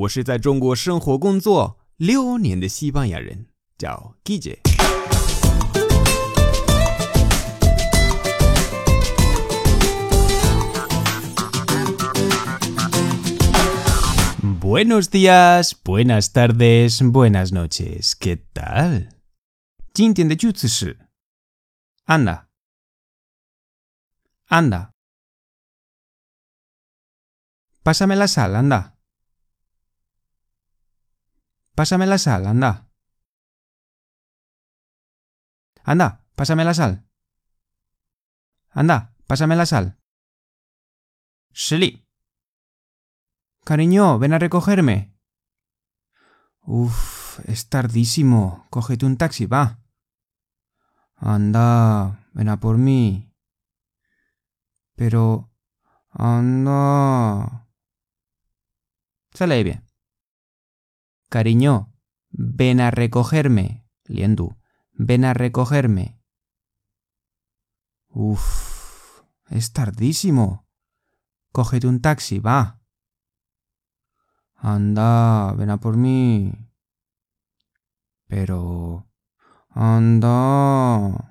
我是在中国生活工作六年的西班牙人，叫 Guille。 Buenos días, buenas tardes, buenas noches. ¿Qué tal? 今天的句子是 anda anda Pásame la sal, anda. Pásame la sal, anda. Anda, pásame la sal. Anda, pásame la sal. 实力 Cariño, ven a recogerme. Uf, es tardísimo. Cógete un taxi, va. Anda, ven a por mí. Pero... Anda. Se lee bien. Cariño, ven a recogerme. Liendu, ven a recogerme. Uf, es tardísimo. Cógete un taxi, va. Anda, ven a por mí. Pero... Anda.